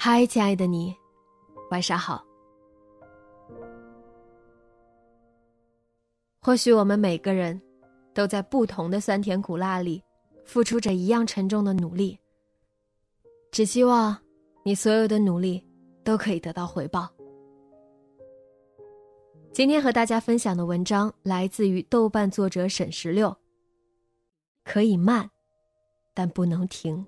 嗨，亲爱的你，晚上好。或许我们每个人都在不同的酸甜苦辣里付出着一样沉重的努力，只希望你所有的努力都可以得到回报。今天和大家分享的文章来自于豆瓣作者沈十六。可以慢，但不能停。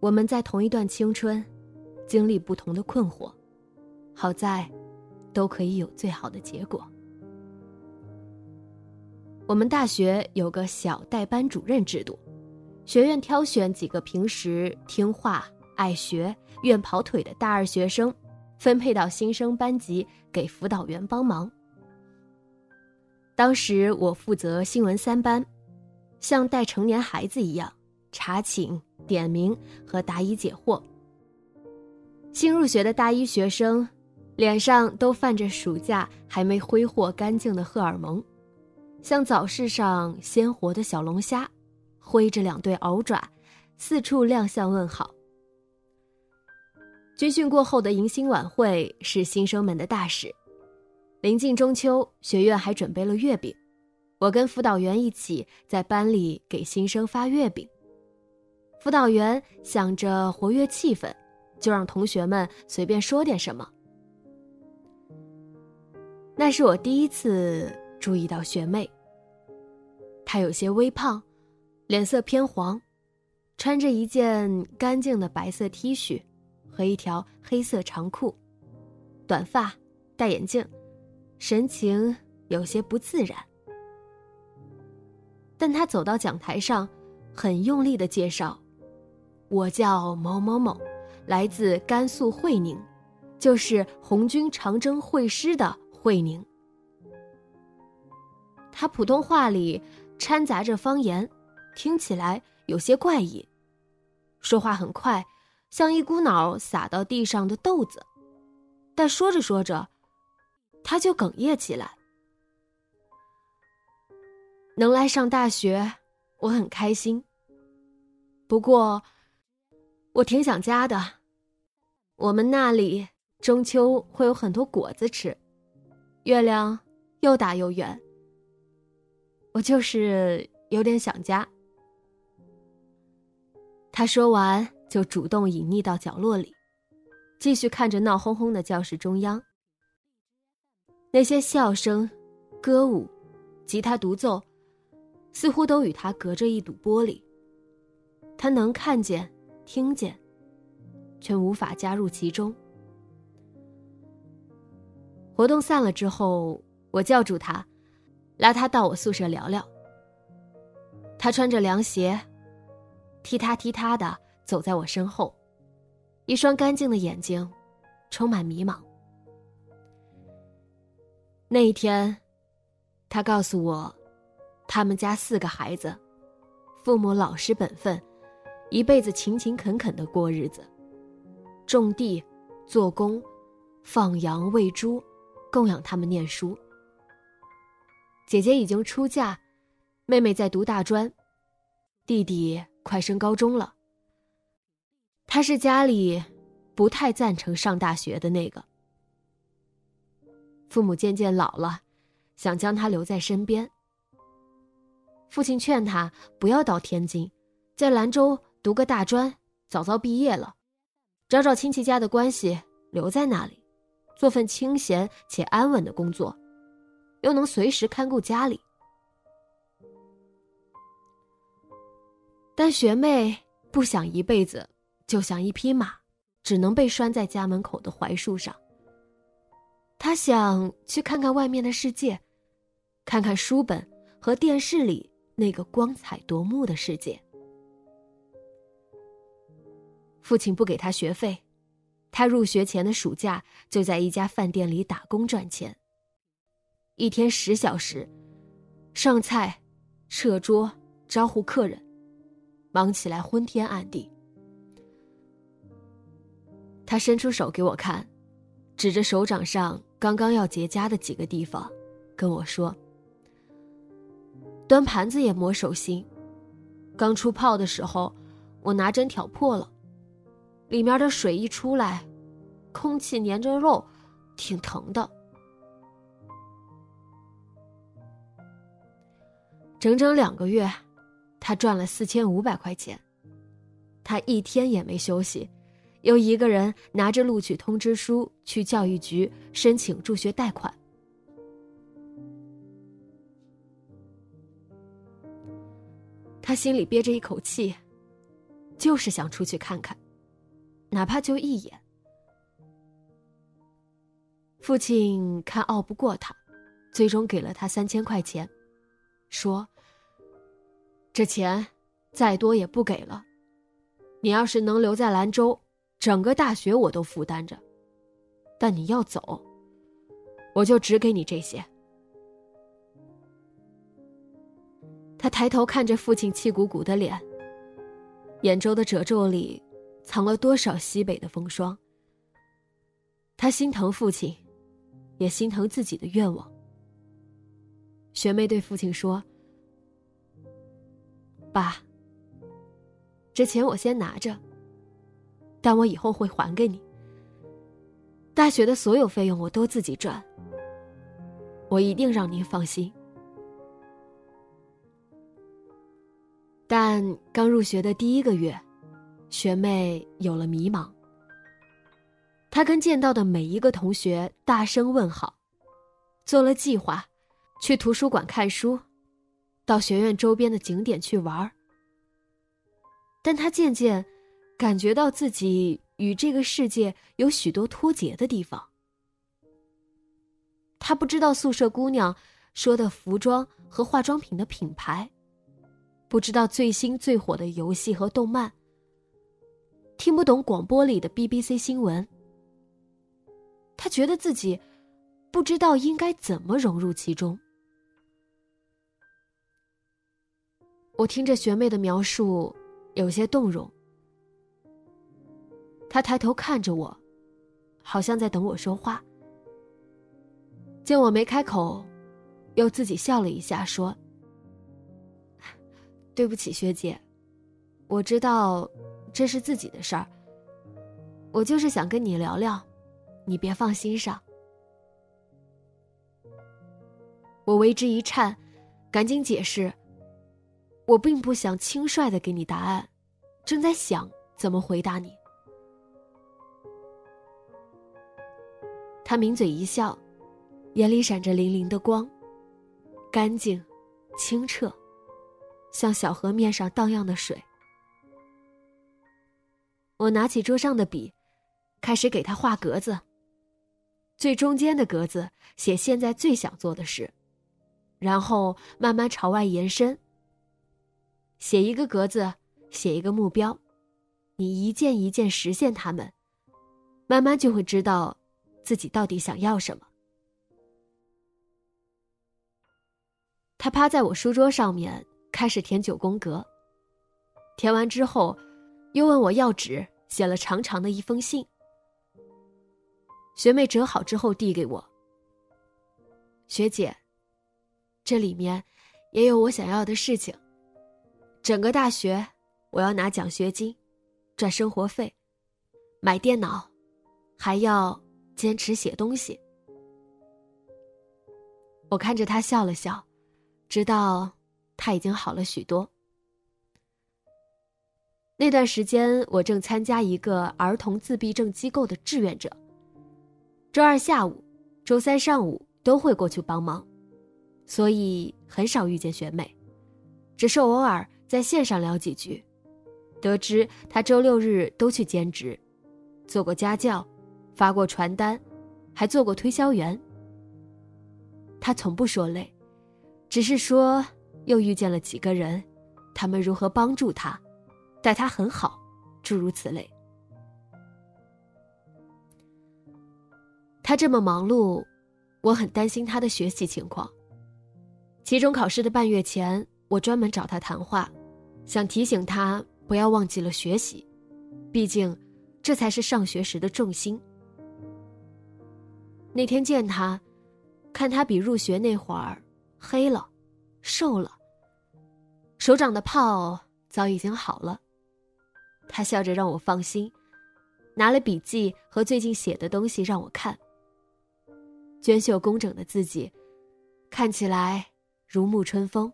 我们在同一段青春，经历不同的困惑，好在，都可以有最好的结果。我们大学有个小代班主任制度，学院挑选几个平时听话、爱学、愿跑腿的大二学生，分配到新生班级给辅导员帮忙。当时我负责新闻三班，像带成年孩子一样查寝。点名和答疑解惑。新入学的大一学生，脸上都泛着暑假还没挥霍干净的荷尔蒙，像早市上鲜活的小龙虾，挥着两对鳌爪，四处亮相问好。军训过后的迎新晚会是新生们的大事，临近中秋，学院还准备了月饼，我跟辅导员一起在班里给新生发月饼。辅导员想着活跃气氛，就让同学们随便说点什么。那是我第一次注意到学妹。她有些微胖，脸色偏黄，穿着一件干净的白色 T 恤和一条黑色长裤，短发，戴眼镜，神情有些不自然。但她走到讲台上，很用力的介绍。我叫某某某，来自甘肃会宁，就是红军长征会师的会宁。他普通话里掺杂着方言，听起来有些怪异，说话很快，像一股脑撒到地上的豆子。但说着说着，他就哽咽起来。能来上大学，我很开心。不过。我挺想家的，我们那里中秋会有很多果子吃，月亮又大又圆。我就是有点想家。他说完，就主动隐匿到角落里，继续看着闹哄哄的教室中央。那些笑声、歌舞、吉他独奏，似乎都与他隔着一堵玻璃。他能看见。听见，却无法加入其中。活动散了之后，我叫住他，拉他到我宿舍聊聊。他穿着凉鞋，踢踏踢踏的走在我身后，一双干净的眼睛，充满迷茫。那一天，他告诉我，他们家四个孩子，父母老实本分。一辈子勤勤恳恳的过日子，种地、做工、放羊、喂猪，供养他们念书。姐姐已经出嫁，妹妹在读大专，弟弟快升高中了。他是家里不太赞成上大学的那个。父母渐渐老了，想将他留在身边。父亲劝他不要到天津，在兰州读个大专，早早毕业了，找找亲戚家的关系，留在那里，做份清闲且安稳的工作，又能随时看顾家里。但学妹不想一辈子就像一匹马，只能被拴在家门口的槐树上。他想去看看外面的世界，看看书本和电视里那个光彩夺目的世界。父亲不给他学费，他入学前的暑假就在一家饭店里打工赚钱。一天十小时，上菜、撤桌、招呼客人，忙起来昏天暗地。他伸出手给我看，指着手掌上。刚刚要结痂的几个地方，跟我说。端盘子也磨手心，刚出泡的时候，我拿针挑破了，里面的水一出来，空气粘着肉，挺疼的。整整两个月，他赚了四千五百块钱，他一天也没休息。又一个人拿着录取通知书去教育局申请助学贷款，他心里憋着一口气，就是想出去看看，哪怕就一眼。父亲看拗不过他，最终给了他三千块钱，说：“这钱再多也不给了，你要是能留在兰州。”整个大学我都负担着，但你要走，我就只给你这些。他抬头看着父亲气鼓鼓的脸，眼周的褶皱里藏了多少西北的风霜。他心疼父亲，也心疼自己的愿望。学妹对父亲说：“爸，这钱我先拿着。”但我以后会还给你。大学的所有费用我都自己赚，我一定让您放心。但刚入学的第一个月，学妹有了迷茫。她跟见到的每一个同学大声问好，做了计划，去图书馆看书，到学院周边的景点去玩但她渐渐。感觉到自己与这个世界有许多脱节的地方。他不知道宿舍姑娘说的服装和化妆品的品牌，不知道最新最火的游戏和动漫，听不懂广播里的 BBC 新闻。他觉得自己不知道应该怎么融入其中。我听着学妹的描述，有些动容。他抬头看着我，好像在等我说话。见我没开口，又自己笑了一下，说：“ 对不起，学姐，我知道这是自己的事儿。我就是想跟你聊聊，你别放心上。”我为之一颤，赶紧解释：“我并不想轻率的给你答案，正在想怎么回答你。”他抿嘴一笑，眼里闪着粼粼的光，干净、清澈，像小河面上荡漾的水。我拿起桌上的笔，开始给他画格子。最中间的格子写现在最想做的事，然后慢慢朝外延伸。写一个格子，写一个目标，你一件一件实现它们，慢慢就会知道。自己到底想要什么？他趴在我书桌上面，开始填九宫格。填完之后，又问我要纸，写了长长的一封信。学妹折好之后递给我。学姐，这里面也有我想要的事情。整个大学，我要拿奖学金，赚生活费，买电脑，还要坚持写东西。我看着他笑了笑，知道他已经好了许多。那段时间，我正参加一个儿童自闭症机构的志愿者。周二下午、周三上午都会过去帮忙，所以很少遇见学妹，只是偶尔在线上聊几句。得知她周六日都去兼职，做过家教，发过传单，还做过推销员。她从不说累，只是说又遇见了几个人，他们如何帮助她。待他很好，诸如此类。他这么忙碌，我很担心他的学习情况。期中考试的半月前，我专门找他谈话，想提醒他不要忘记了学习，毕竟这才是上学时的重心。那天见他，看他比入学那会儿黑了，瘦了，手掌的泡早已经好了。他笑着让我放心，拿了笔记和最近写的东西让我看。娟秀工整的字迹，看起来如沐春风。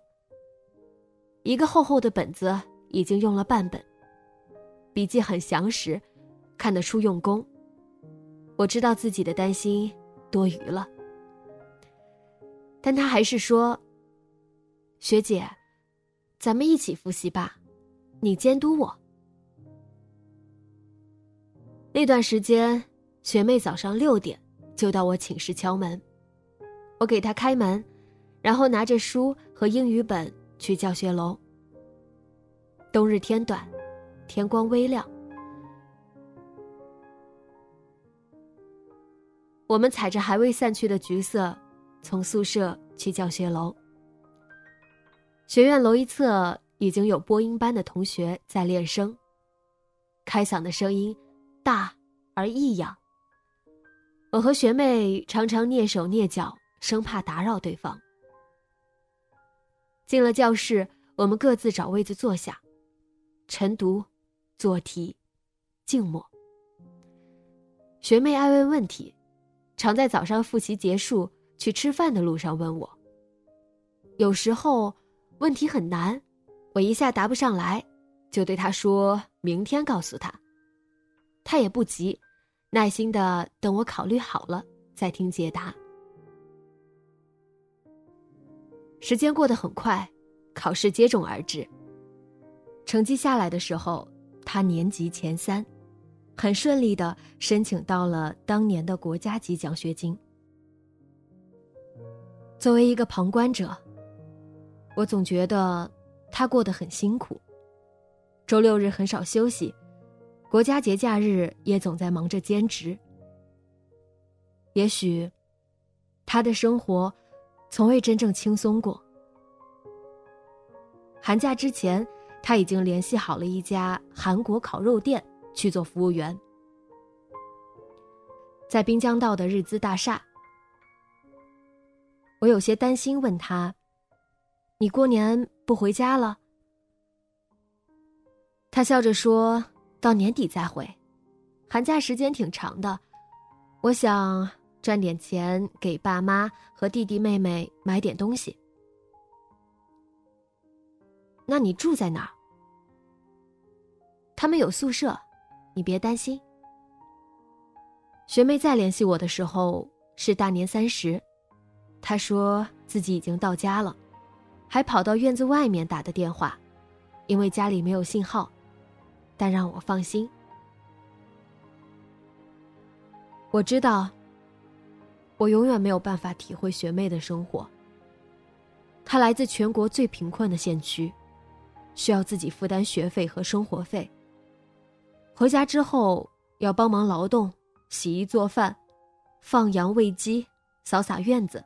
一个厚厚的本子已经用了半本，笔记很详实，看得出用功。我知道自己的担心多余了，但他还是说：“学姐，咱们一起复习吧，你监督我。”那段时间，学妹早上六点就到我寝室敲门，我给她开门，然后拿着书和英语本去教学楼。冬日天短，天光微亮，我们踩着还未散去的橘色，从宿舍去教学楼。学院楼一侧已经有播音班的同学在练声，开嗓的声音。大而异样。我和学妹常常蹑手蹑脚，生怕打扰对方。进了教室，我们各自找位子坐下，晨读、做题、静默。学妹爱问问题，常在早上复习结束去吃饭的路上问我。有时候问题很难，我一下答不上来，就对她说明天告诉她。他也不急，耐心的等我考虑好了再听解答。时间过得很快，考试接踵而至。成绩下来的时候，他年级前三，很顺利的申请到了当年的国家级奖学金。作为一个旁观者，我总觉得他过得很辛苦，周六日很少休息。国家节假日也总在忙着兼职。也许，他的生活从未真正轻松过。寒假之前，他已经联系好了一家韩国烤肉店去做服务员，在滨江道的日资大厦。我有些担心，问他：“你过年不回家了？”他笑着说。到年底再回，寒假时间挺长的，我想赚点钱给爸妈和弟弟妹妹买点东西。那你住在哪儿？他们有宿舍，你别担心。学妹再联系我的时候是大年三十，她说自己已经到家了，还跑到院子外面打的电话，因为家里没有信号。但让我放心，我知道，我永远没有办法体会学妹的生活。她来自全国最贫困的县区，需要自己负担学费和生活费。回家之后要帮忙劳动、洗衣做饭、放羊喂鸡、扫洒院子。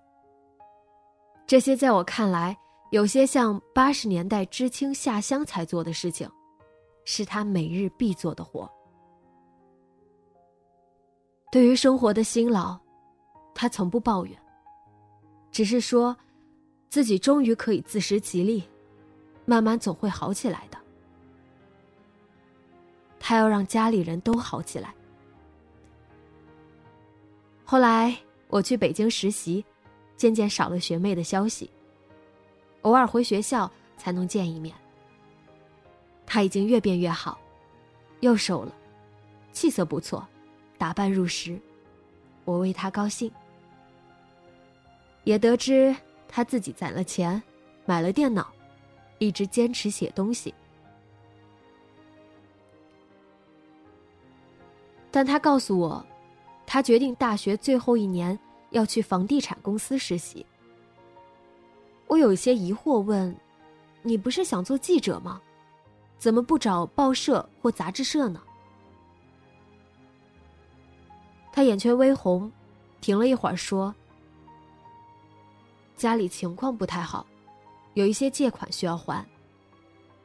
这些在我看来，有些像八十年代知青下乡才做的事情。是他每日必做的活。对于生活的辛劳，他从不抱怨，只是说，自己终于可以自食其力，慢慢总会好起来的。他要让家里人都好起来，后来我去北京实习，渐渐少了学妹的消息。偶尔回学校才能见一面。他已经越变越好，又瘦了，气色不错，打扮入时，我为他高兴。也得知他自己攒了钱，买了电脑，一直坚持写东西。但他告诉我，他决定大学最后一年要去房地产公司实习。我有些疑惑，问：“你不是想做记者吗？怎么不找报社或杂志社呢？”他眼圈微红，停了一会儿，说：“家里情况不太好，有一些借款需要还，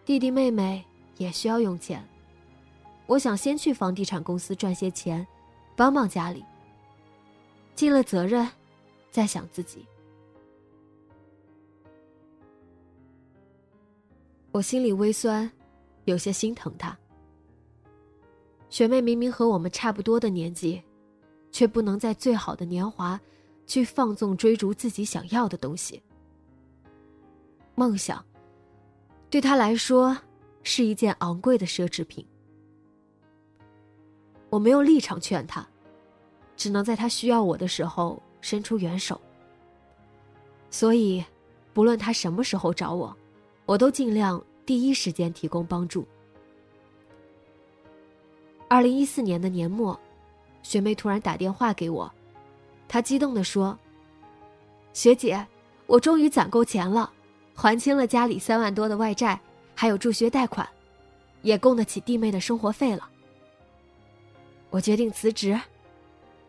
弟弟妹妹也需要用钱。我想先去房地产公司赚些钱，帮帮家里。尽了责任，再想自己。”我心里微酸，有些心疼她。学妹明明和我们差不多的年纪，却不能在最好的年华，去放纵追逐自己想要的东西。梦想，对她来说是一件昂贵的奢侈品。我没有立场劝她，只能在她需要我的时候伸出援手。所以，不论她什么时候找我。我都尽量第一时间提供帮助。二零一四年的年末，学妹突然打电话给我，她激动地说：“学姐，我终于攒够钱了，还清了家里三万多的外债，还有助学贷款，也供得起弟妹的生活费了。我决定辞职，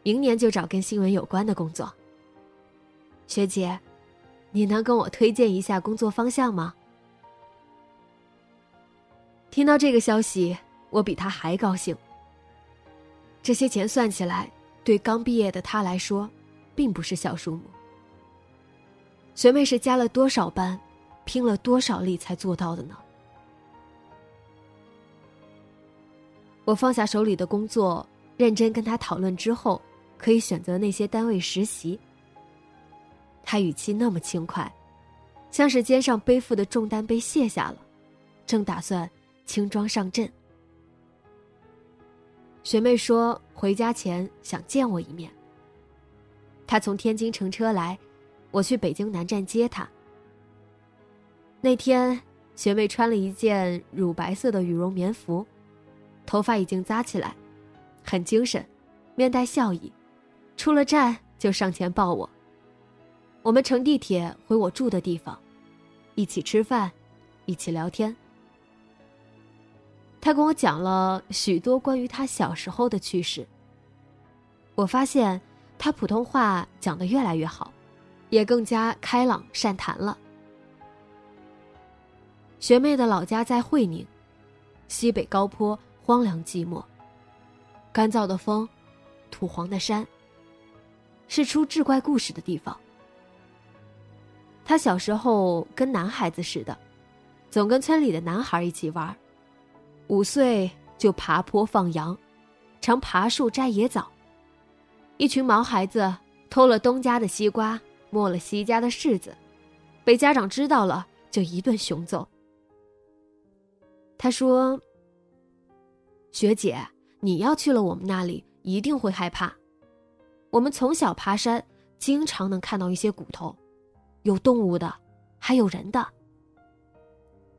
明年就找跟新闻有关的工作。学姐，你能跟我推荐一下工作方向吗？”听到这个消息，我比他还高兴。这些钱算起来，对刚毕业的他来说，并不是小数目。学妹是加了多少班，拼了多少力才做到的呢？我放下手里的工作，认真跟他讨论之后，可以选择那些单位实习。他语气那么轻快，像是肩上背负的重担被卸下了，正打算。轻装上阵。学妹说回家前想见我一面。她从天津乘车来，我去北京南站接她。那天，学妹穿了一件乳白色的羽绒棉服，头发已经扎起来，很精神，面带笑意。出了站就上前抱我。我们乘地铁回我住的地方，一起吃饭，一起聊天。他跟我讲了许多关于他小时候的趣事。我发现他普通话讲得越来越好，也更加开朗善谈了。学妹的老家在会宁，西北高坡，荒凉寂寞，干燥的风，土黄的山，是出志怪故事的地方。他小时候跟男孩子似的，总跟村里的男孩一起玩。五岁就爬坡放羊，常爬树摘野枣。一群毛孩子偷了东家的西瓜，摸了西家的柿子，被家长知道了就一顿熊揍。他说：“学姐，你要去了我们那里，一定会害怕。我们从小爬山，经常能看到一些骨头，有动物的，还有人的。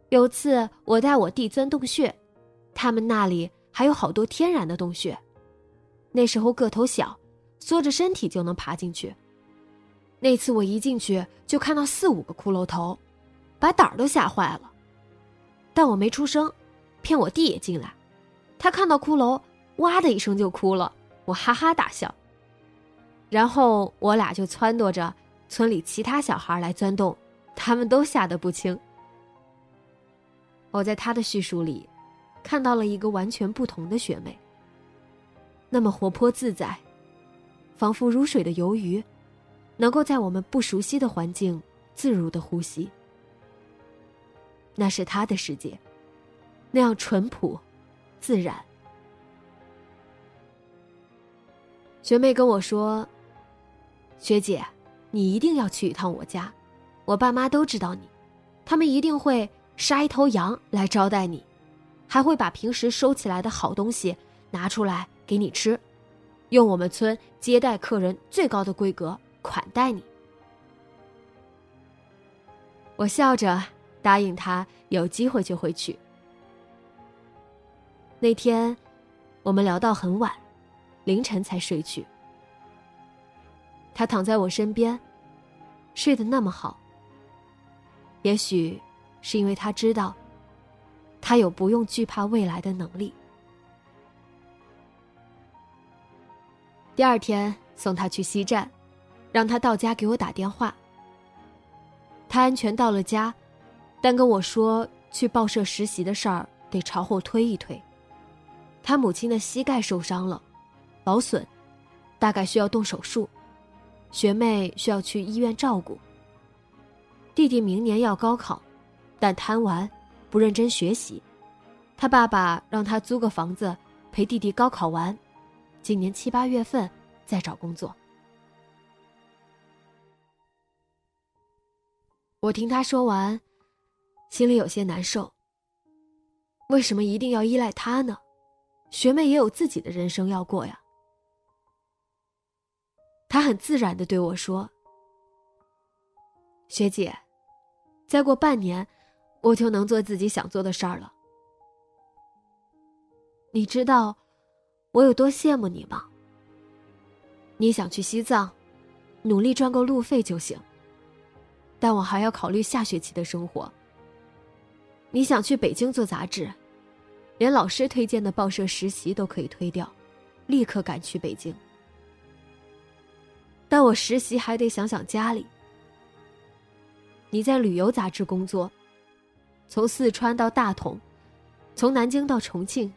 有次我带我弟钻洞穴。”他们那里还有好多天然的洞穴，那时候个头小，缩着身体就能爬进去。那次我一进去就看到四五个骷髅头，把胆儿都吓坏了。但我没出声，骗我弟也进来。他看到骷髅，哇的一声就哭了，我哈哈大笑。然后我俩就撺掇着村里其他小孩来钻洞，他们都吓得不轻。我在他的叙述里。看到了一个完全不同的学妹。那么活泼自在，仿佛如水的游鱼，能够在我们不熟悉的环境自如的呼吸。那是她的世界，那样淳朴、自然。学妹跟我说，学姐，你一定要去一趟我家，我爸妈都知道你，他们一定会杀一头羊来招待你，还会把平时收起来的好东西拿出来给你吃，用我们村接待客人最高的规格款待你。”我笑着答应他，有机会就会去。那天，我们聊到很晚，凌晨才睡去。他躺在我身边，睡得那么好。也许是因为他知道，他有不用惧怕未来的能力。第二天送他去西站，让他到家给我打电话。他安全到了家，但跟我说去报社实习的事儿得朝后推一推。他母亲的膝盖受伤了，劳损，大概需要动手术，学妹需要去医院照顾。弟弟明年要高考，但贪玩，不认真学习。他爸爸让他租个房子陪弟弟高考完，今年七八月份再找工作。我听他说完，心里有些难受。为什么一定要依赖他呢？学妹也有自己的人生要过呀。他很自然的对我说：“学姐，再过半年，我就能做自己想做的事儿了。你知道我有多羡慕你吗？你想去西藏，努力赚够路费就行。但我还要考虑下学期的生活。你想去北京做杂志？”连老师推荐的报社实习都可以推掉，立刻赶去北京。但我实习还得想想家里。你在旅游杂志工作，从四川到大同，从南京到重庆。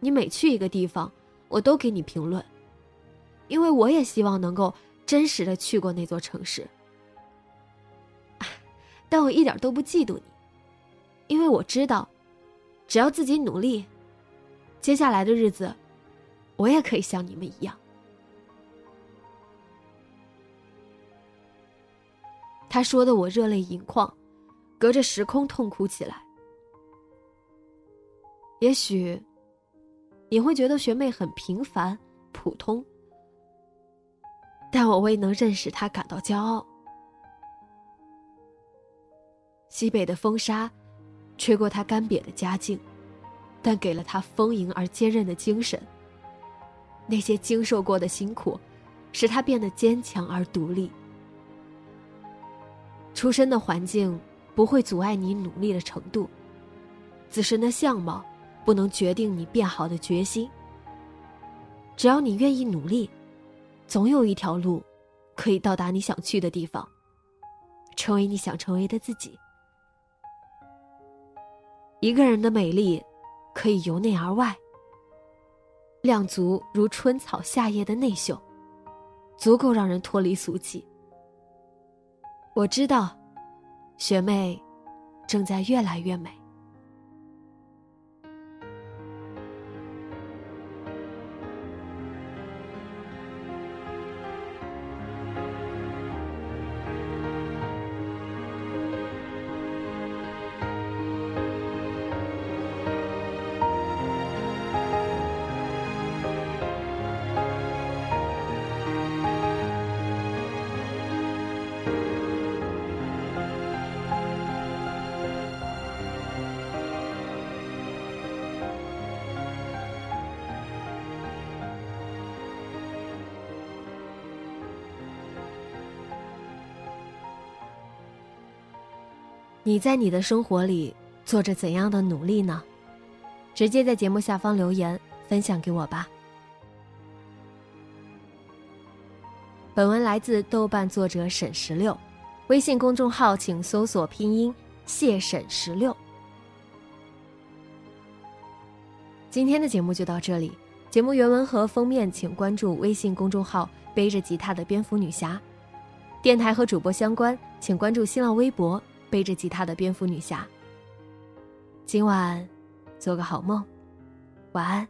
你每去一个地方，我都给你评论，因为我也希望能够真实的去过那座城市。但我一点都不嫉妒你，因为我知道。只要自己努力，接下来的日子，我也可以像你们一样。他说的我热泪盈眶，隔着时空痛哭起来。也许你会觉得学妹很平凡普通，但我为能认识她感到骄傲。西北的风沙。吹过他干瘪的家境，但给了他丰盈而坚韧的精神。那些经受过的辛苦，使他变得坚强而独立。出身的环境不会阻碍你努力的程度，自身的相貌不能决定你变好的决心。只要你愿意努力，总有一条路，可以到达你想去的地方，成为你想成为的自己。一个人的美丽，可以由内而外，亮足如春草夏叶的内秀，足够让人脱离俗气。我知道，学妹正在越来越美。你在你的生活里做着怎样的努力呢？直接在节目下方留言分享给我吧。本文来自豆瓣作者沈十六，微信公众号请搜索拼音谢沈十六。今天的节目就到这里，节目原文和封面请关注微信公众号背着吉他的蝙蝠女侠，电台和主播相关请关注新浪微博。背着吉他的蝙蝠女侠。今晚，做个好梦，晚安。